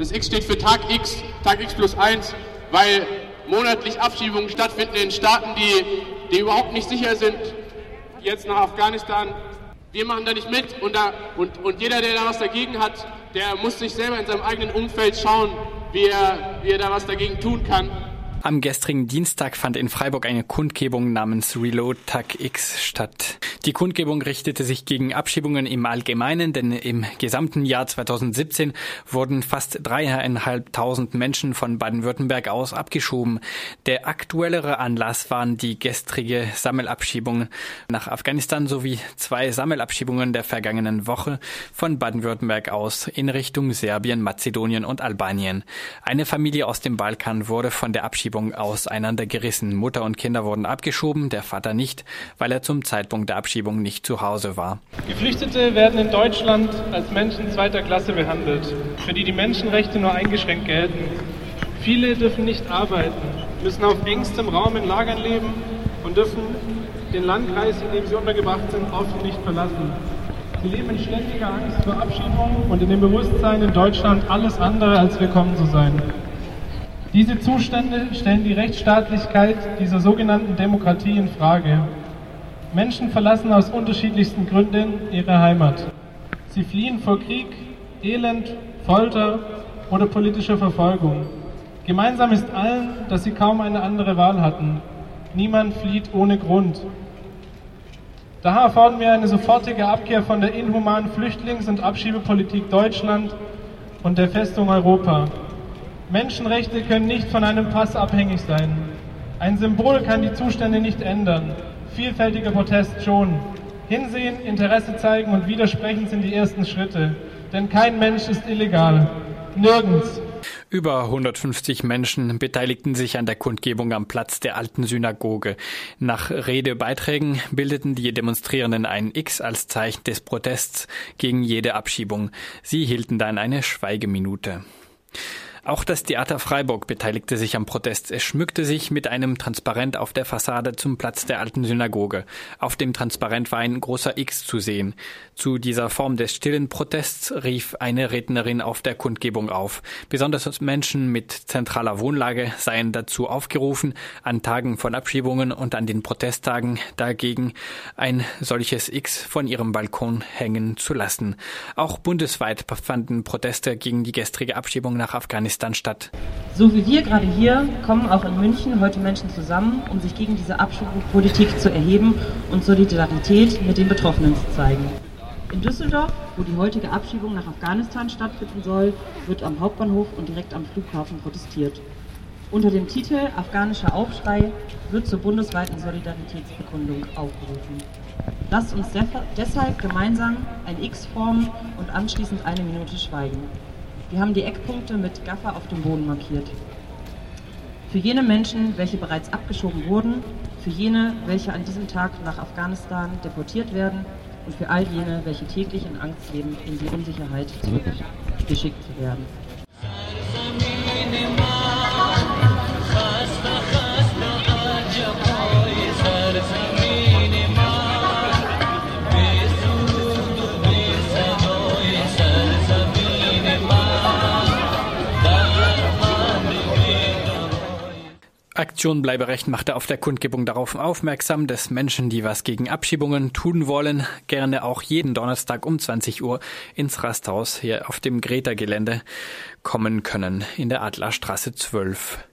Das X steht für Tag X, Tag X plus 1, weil monatlich Abschiebungen stattfinden in Staaten, die, die überhaupt nicht sicher sind, jetzt nach Afghanistan. Wir machen da nicht mit und, da, und, und jeder, der da was dagegen hat, der muss sich selber in seinem eigenen Umfeld schauen, wie er, wie er da was dagegen tun kann. Am gestrigen Dienstag fand in Freiburg eine Kundgebung namens Reload Tag X statt. Die Kundgebung richtete sich gegen Abschiebungen im Allgemeinen, denn im gesamten Jahr 2017 wurden fast dreieinhalbtausend Menschen von Baden-Württemberg aus abgeschoben. Der aktuellere Anlass waren die gestrige Sammelabschiebung nach Afghanistan sowie zwei Sammelabschiebungen der vergangenen Woche von Baden-Württemberg aus in Richtung Serbien, Mazedonien und Albanien. Eine Familie aus dem Balkan wurde von der Abschiebung auseinandergerissen. Mutter und Kinder wurden abgeschoben, der Vater nicht, weil er zum Zeitpunkt der Abschiebung Abschiebung nicht zu Hause war. Geflüchtete werden in Deutschland als Menschen zweiter Klasse behandelt, für die die Menschenrechte nur eingeschränkt gelten. Viele dürfen nicht arbeiten, müssen auf engstem Raum in Lagern leben und dürfen den Landkreis, in dem sie untergebracht sind, oft nicht verlassen. Sie leben in ständiger Angst vor Abschiebung und in dem Bewusstsein, in Deutschland alles andere als willkommen zu sein. Diese Zustände stellen die Rechtsstaatlichkeit dieser sogenannten Demokratie in Frage. Menschen verlassen aus unterschiedlichsten Gründen ihre Heimat. Sie fliehen vor Krieg, Elend, Folter oder politischer Verfolgung. Gemeinsam ist allen, dass sie kaum eine andere Wahl hatten. Niemand flieht ohne Grund. Daher fordern wir eine sofortige Abkehr von der inhumanen Flüchtlings- und Abschiebepolitik Deutschland und der Festung Europa. Menschenrechte können nicht von einem Pass abhängig sein. Ein Symbol kann die Zustände nicht ändern vielfältiger Protest schon. Hinsehen, Interesse zeigen und widersprechen sind die ersten Schritte. Denn kein Mensch ist illegal. Nirgends. Über 150 Menschen beteiligten sich an der Kundgebung am Platz der alten Synagoge. Nach Redebeiträgen bildeten die Demonstrierenden ein X als Zeichen des Protests gegen jede Abschiebung. Sie hielten dann eine Schweigeminute. Auch das Theater Freiburg beteiligte sich am Protest. Es schmückte sich mit einem Transparent auf der Fassade zum Platz der alten Synagoge. Auf dem Transparent war ein großer X zu sehen. Zu dieser Form des stillen Protests rief eine Rednerin auf der Kundgebung auf. Besonders Menschen mit zentraler Wohnlage seien dazu aufgerufen, an Tagen von Abschiebungen und an den Protesttagen dagegen ein solches X von ihrem Balkon hängen zu lassen. Auch bundesweit fanden Proteste gegen die gestrige Abschiebung nach Afghanistan Afghanistan statt. So wie wir gerade hier kommen auch in München heute Menschen zusammen, um sich gegen diese Abschiebungspolitik zu erheben und Solidarität mit den Betroffenen zu zeigen. In Düsseldorf, wo die heutige Abschiebung nach Afghanistan stattfinden soll, wird am Hauptbahnhof und direkt am Flughafen protestiert. Unter dem Titel Afghanischer Aufschrei wird zur bundesweiten Solidaritätsbekundung aufgerufen. Lasst uns deshalb gemeinsam ein X formen und anschließend eine Minute schweigen. Wir haben die Eckpunkte mit Gaffer auf dem Boden markiert. Für jene Menschen, welche bereits abgeschoben wurden, für jene, welche an diesem Tag nach Afghanistan deportiert werden und für all jene, welche täglich in Angst leben, in die Unsicherheit zurückgeschickt zu werden. Aktion Bleiberecht machte auf der Kundgebung darauf aufmerksam, dass Menschen, die was gegen Abschiebungen tun wollen, gerne auch jeden Donnerstag um 20 Uhr ins Rasthaus hier auf dem Greta-Gelände kommen können in der Adlerstraße 12.